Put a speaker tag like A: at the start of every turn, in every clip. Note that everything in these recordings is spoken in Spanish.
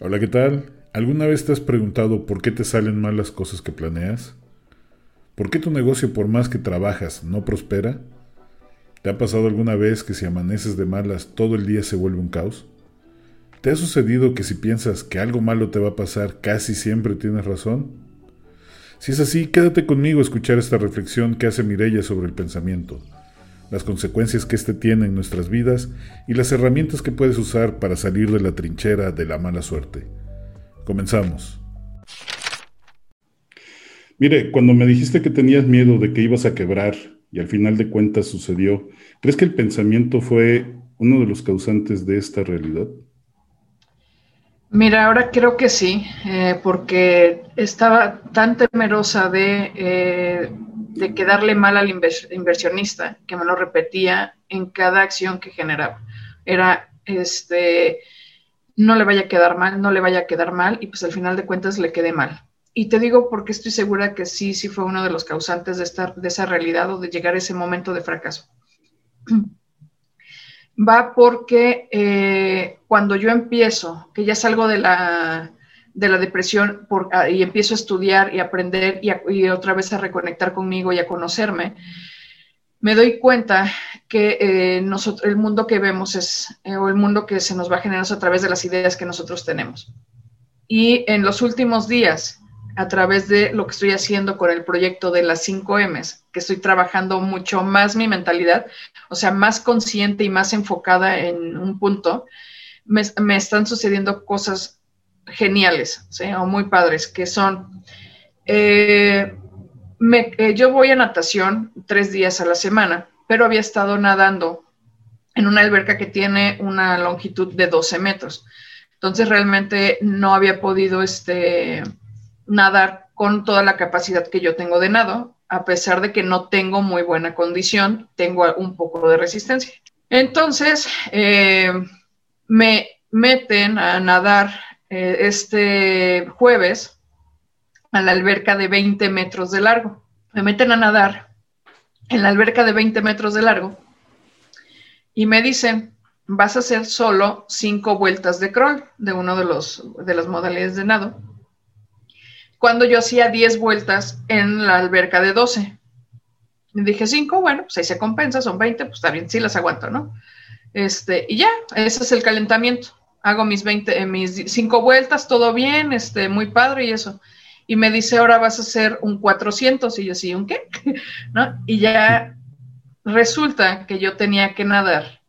A: Hola, ¿qué tal? ¿Alguna vez te has preguntado por qué te salen mal las cosas que planeas? ¿Por qué tu negocio por más que trabajas no prospera? ¿Te ha pasado alguna vez que si amaneces de malas todo el día se vuelve un caos? ¿Te ha sucedido que si piensas que algo malo te va a pasar casi siempre tienes razón? Si es así, quédate conmigo a escuchar esta reflexión que hace Mirella sobre el pensamiento las consecuencias que éste tiene en nuestras vidas y las herramientas que puedes usar para salir de la trinchera de la mala suerte. Comenzamos. Mire, cuando me dijiste que tenías miedo de que ibas a quebrar y al final de cuentas sucedió, ¿crees que el pensamiento fue uno de los causantes de esta realidad?
B: Mira, ahora creo que sí, eh, porque estaba tan temerosa de eh, de quedarle mal al inversionista, que me lo repetía en cada acción que generaba. Era, este, no le vaya a quedar mal, no le vaya a quedar mal, y pues al final de cuentas le quedé mal. Y te digo porque estoy segura que sí, sí fue uno de los causantes de, estar, de esa realidad o de llegar a ese momento de fracaso. Va porque eh, cuando yo empiezo, que ya salgo de la, de la depresión ah, y empiezo a estudiar y aprender y, otra vez a reconectar conmigo y a conocerme, me doy cuenta que eh, nosotros, el mundo que vemos es, eh, o el mundo que se nos va a generar a través de las ideas que nosotros tenemos. Y en los últimos días, a través de lo que estoy haciendo con el proyecto de las 5 M's, que estoy trabajando mucho más mi mentalidad, o sea, más consciente y más enfocada en un punto, me están sucediendo cosas geniales, o muy padres, que son, eh, eh, yo voy a natación tres días a la semana, pero había estado nadando en una alberca que tiene una longitud de 12 metros. Entonces realmente no había podido este, nadar con toda la capacidad que yo tengo de nado, a pesar de que no tengo muy buena condición, tengo un poco de resistencia. Entonces, eh, me meten a nadar eh, este jueves a la alberca de 20 metros de largo. Me meten a nadar en la alberca de 20 metros de largo y me dicen, vas a hacer solo cinco vueltas de crawl de uno de, los, de las modalidades de nado. Cuando yo hacía 10 vueltas en la alberca de 12. Y dije, cinco, bueno, pues se compensa, son 20, pues está bien, sí las aguanto, ¿no? Este, y ya, ese es el calentamiento hago mis 20, eh, mis cinco vueltas, todo bien, este, muy padre y eso. Y me dice, ahora vas a hacer un 400. Y yo, sí, ¿un qué? ¿No? Y ya resulta que yo tenía que nadar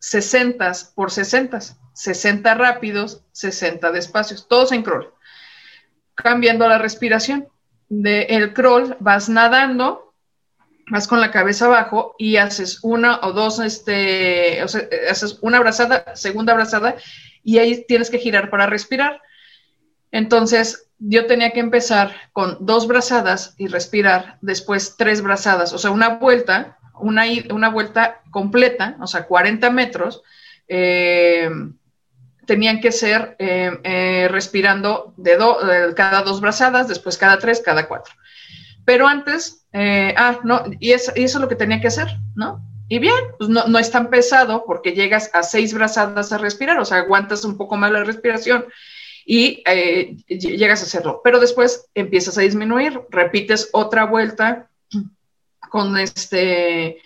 B: 60 por 60, 60 rápidos, 60 despacios, todos en crawl. Cambiando la respiración. De el crawl vas nadando, vas con la cabeza abajo y haces una o dos, este, sea, haces una abrazada, segunda abrazada y ahí tienes que girar para respirar. Entonces, yo tenía que empezar con dos brazadas y respirar, después tres brazadas, o sea, una vuelta, una, una vuelta completa, o sea, 40 metros, eh, tenían que ser eh, eh, respirando de cada dos brazadas, después cada tres, cada cuatro. Pero antes, ah, no, y, y eso es lo que tenía que hacer, ¿no? Y bien, pues no, no, es tan pesado porque llegas a seis brazadas a respirar, o sea, aguantas un poco más la respiración y eh, llegas a hacerlo. Pero después empiezas a disminuir, repites otra vuelta con este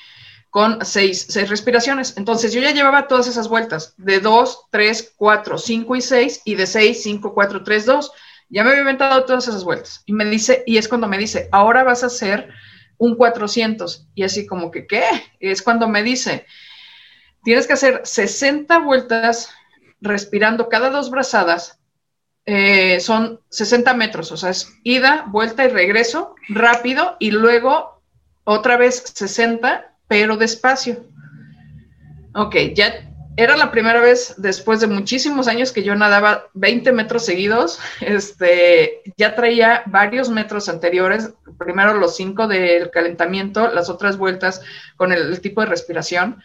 B: con seis, seis respiraciones. Entonces yo ya llevaba todas esas vueltas de dos, tres, cuatro, cinco y seis, y de seis, cinco, cuatro, tres, dos. Ya me había inventado todas esas vueltas. Y me dice, y es cuando me dice, ahora vas a hacer un 400. Y así como que, ¿qué? Es cuando me dice, tienes que hacer 60 vueltas respirando cada dos brazadas. Eh, son 60 metros, o sea, es ida, vuelta y regreso rápido y luego otra vez 60, pero despacio. Ok, ya era la primera vez después de muchísimos años que yo nadaba 20 metros seguidos. Este, ya traía varios metros anteriores, primero los cinco del calentamiento, las otras vueltas con el, tipo de respiración.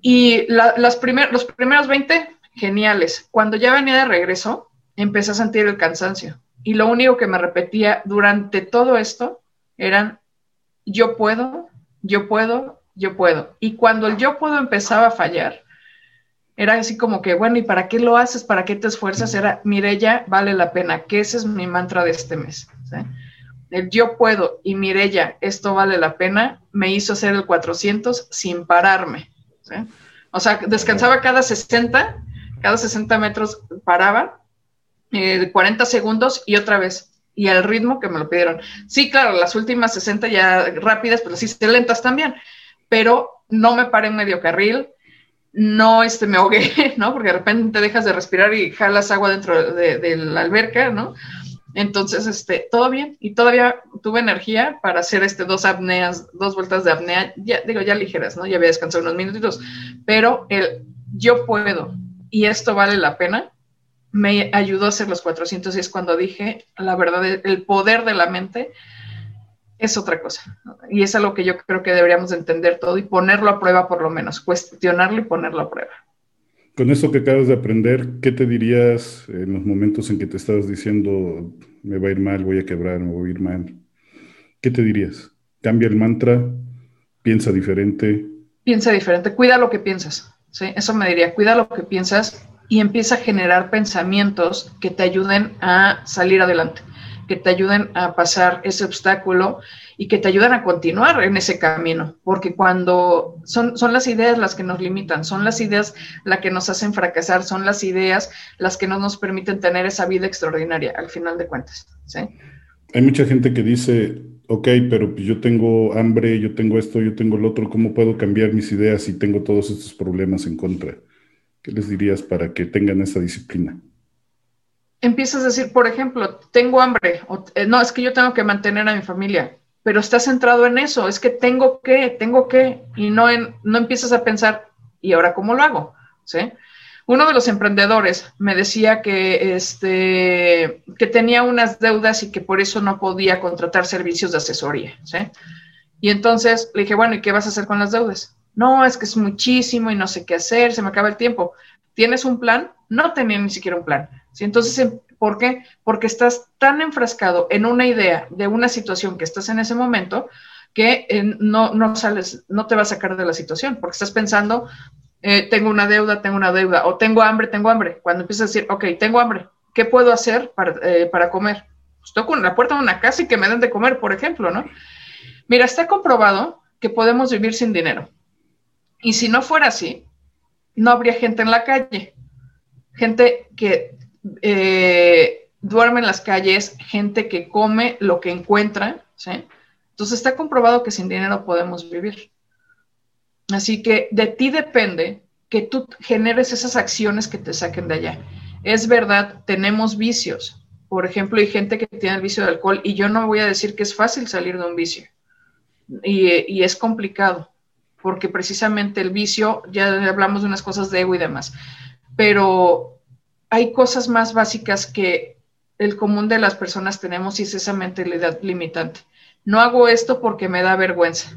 B: Y las los primeros 20, geniales. Cuando ya venía de regreso, empecé a sentir el cansancio. Y lo único que me repetía durante todo esto eran, yo puedo, yo puedo, yo puedo. Y cuando el yo puedo empezaba a fallar, era así como que, bueno, ¿y para qué lo haces? ¿Para qué te esfuerzas? Era, Mirella, vale la pena, que ese es mi mantra de este mes. El yo puedo y Mirella, esto vale la pena, me hizo hacer el 400 sin pararme. O sea, descansaba cada 60, cada 60 metros paraba, eh, 40 segundos y otra vez y al ritmo que me lo pidieron. Sí, claro, las últimas 60 ya rápidas, pero sí lentas también, pero no me paré en medio carril, no este, me ahogué, ¿no? Porque de repente te dejas de respirar y jalas agua dentro de, la alberca, ¿no? Entonces, este, todo bien y todavía tuve energía para hacer este dos apneas, dos vueltas de apnea, ya digo, ya ligeras, ¿no? Ya había descansado unos minutitos, pero el yo puedo y esto vale la pena, me ayudó a hacer los 400 y es cuando dije, la verdad, el poder de la mente es otra cosa. Y es algo que yo creo que deberíamos entender todo y ponerlo a prueba por lo menos, cuestionarlo y ponerlo a prueba.
A: Con eso que acabas de aprender, ¿qué te dirías en los momentos en que te estabas diciendo, me va a ir mal, voy a quebrar, me voy a ir mal? ¿Qué te dirías? ¿Cambia el mantra? ¿Piensa diferente?
B: Piensa diferente, cuida lo que piensas. ¿sí? Eso me diría, cuida lo que piensas y empieza a generar pensamientos que te ayuden a salir adelante, que te ayuden a pasar ese obstáculo y que te ayuden a continuar en ese camino, porque cuando son, son las ideas las que nos limitan, son las ideas las que nos hacen fracasar, son las ideas las que no nos permiten tener esa vida extraordinaria, al final de cuentas.
A: Hay mucha gente que dice, ok, pero yo tengo hambre, yo tengo esto, yo tengo lo otro, ¿cómo puedo cambiar mis ideas si tengo todos estos problemas en contra? ¿Qué les dirías para que tengan esa disciplina?
B: Empiezas a decir, por ejemplo, tengo hambre, o, eh, no, es que yo tengo que mantener a mi familia, pero estás centrado en eso, es que tengo que, tengo que, y no, en, no empiezas a pensar, ¿y ahora cómo lo hago? ¿Sí? Uno de los emprendedores me decía que, este, que tenía unas deudas y que por eso no podía contratar servicios de asesoría. ¿sí? Y entonces le dije, bueno, ¿y qué vas a hacer con las deudas? no, es que es muchísimo y no sé qué hacer, se me acaba el tiempo. ¿Tienes un plan? No tenía ni siquiera un plan. ¿Sí? Entonces, em, ¿por qué? Porque estás tan enfrascado en una idea de una situación que estás en ese momento que eh, no, no sales, no te va a sacar de la situación, porque estás pensando, eh, tengo una deuda, tengo una deuda, o tengo hambre, tengo hambre. Cuando empiezas a decir, ok, tengo hambre, ¿qué puedo hacer para, eh, para comer? Pues toco la puerta de una casa y que me den de comer, por ejemplo, ¿no? Mira, está comprobado que podemos vivir sin dinero. Y si no fuera así, no habría gente en la calle. Gente que eh, duerme en las calles, gente que come lo que encuentra, ¿sí? Entonces está comprobado que sin dinero podemos vivir. Así que de ti depende que tú generes esas acciones que te saquen de allá. Es verdad, tenemos vicios. Por ejemplo, hay gente que tiene el vicio de alcohol y yo no voy a decir que es fácil salir de un vicio. y es complicado porque precisamente el vicio, ya hablamos de unas cosas de ego y demás, pero hay cosas más básicas que el común de las personas tenemos y es esa mentalidad limitante. No hago esto porque me da vergüenza,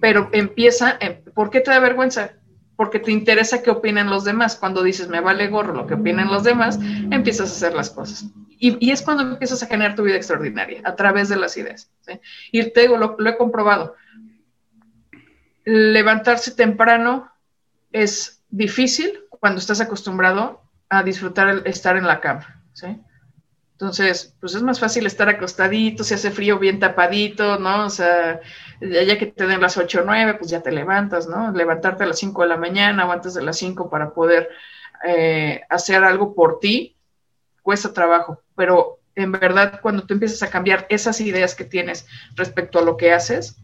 B: pero empieza, ¿por qué te da vergüenza? Porque te interesa qué opinan los demás. Cuando dices, me vale gorro lo que opinan los demás, empiezas a hacer las cosas. Y, es cuando empiezas a generar tu vida extraordinaria, a través de las ideas. Y te digo, lo he comprobado levantarse temprano es difícil cuando estás acostumbrado a disfrutar el estar en la cama, ¿sí? Entonces, pues es más fácil estar acostadito, si hace frío bien tapadito, ¿no? O sea, ya que te den las 8 o 9, pues ya te levantas, ¿no? Levantarte a las 5 de la mañana o antes de las 5 para poder eh, hacer algo por ti, cuesta trabajo, pero en verdad cuando tú empiezas a cambiar esas ideas que tienes respecto a lo que haces,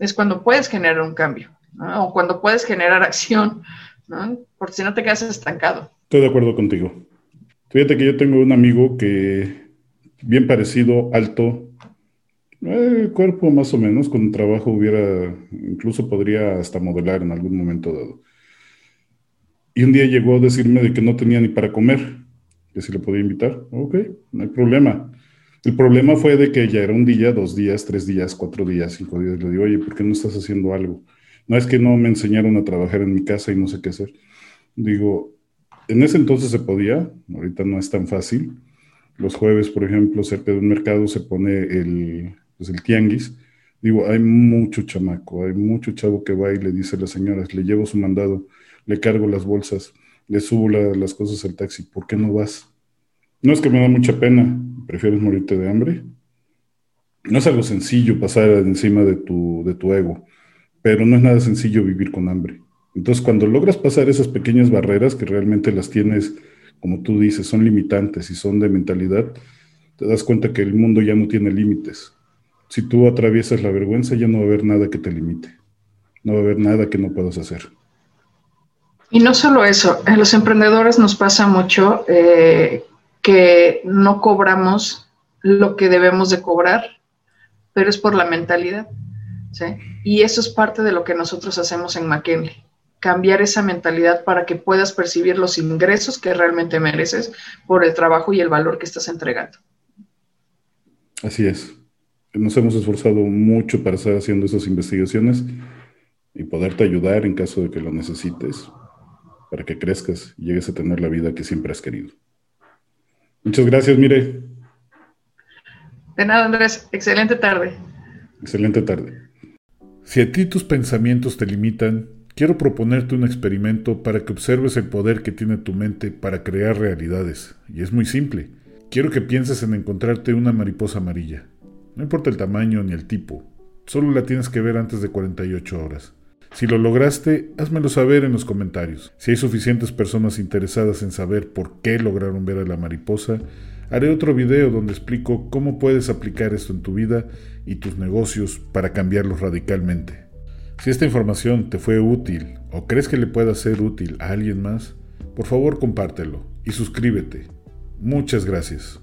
B: es cuando puedes generar un cambio, o cuando puedes generar acción, ¿no? porque si no te quedas estancado.
A: Estoy de acuerdo contigo. Fíjate que yo tengo un amigo que, bien parecido, alto, eh, cuerpo más o menos, con trabajo hubiera, incluso podría hasta modelar en algún momento dado. Y un día llegó a decirme de que no tenía ni para comer, que si le podía invitar. Ok, no hay problema. El problema fue de que ya era un día, dos días, tres días, cuatro días, cinco días. Le digo, oye, ¿por qué no estás haciendo algo? No es que no me enseñaron a trabajar en mi casa y no sé qué hacer. Digo, en ese entonces se podía, ahorita no es tan fácil. Los jueves, por ejemplo, cerca de un mercado se pone el, pues el tianguis. Digo, hay mucho chamaco, hay mucho chavo que va y le dice a las señoras, le llevo su mandado, le cargo las bolsas, le subo las cosas al taxi, ¿por qué no vas? No es que me da mucha pena, prefieres morirte de hambre. No es algo sencillo pasar encima de tu, de tu ego, pero no es nada sencillo vivir con hambre. Entonces, cuando logras pasar esas pequeñas barreras que realmente las tienes, como tú dices, son limitantes y son de mentalidad, te das cuenta que el mundo ya no tiene límites. Si tú atraviesas la vergüenza, ya no va a haber nada que te limite. No va a haber nada que no puedas hacer.
B: Y no solo eso, a los emprendedores nos pasa mucho eh, que no cobramos lo que debemos de cobrar, pero es por la mentalidad. Y eso es parte de lo que nosotros hacemos en McKinley cambiar esa mentalidad para que puedas percibir los ingresos que realmente mereces por el trabajo y el valor que estás entregando.
A: Así es. Nos hemos esforzado mucho para estar haciendo esas investigaciones y poderte ayudar en caso de que lo necesites, para que crezcas y llegues a tener la vida que siempre has querido. Muchas gracias, Mire.
B: De nada, Andrés. Excelente tarde.
A: Excelente tarde. Si a ti tus pensamientos te limitan, quiero proponerte un experimento para que observes el poder que tiene tu mente para crear realidades. Y es muy simple. Quiero que pienses en encontrarte una mariposa amarilla. No importa el tamaño ni el tipo, solo la tienes que ver antes de 48 horas. Si lo lograste, házmelo saber en los comentarios. Si hay suficientes personas interesadas en saber por qué lograron ver a la mariposa, haré otro video donde explico cómo puedes aplicar esto en tu vida y tus negocios para cambiarlos radicalmente. Si esta información te fue útil o crees que le pueda ser útil a alguien más, por favor compártelo y suscríbete. Muchas gracias.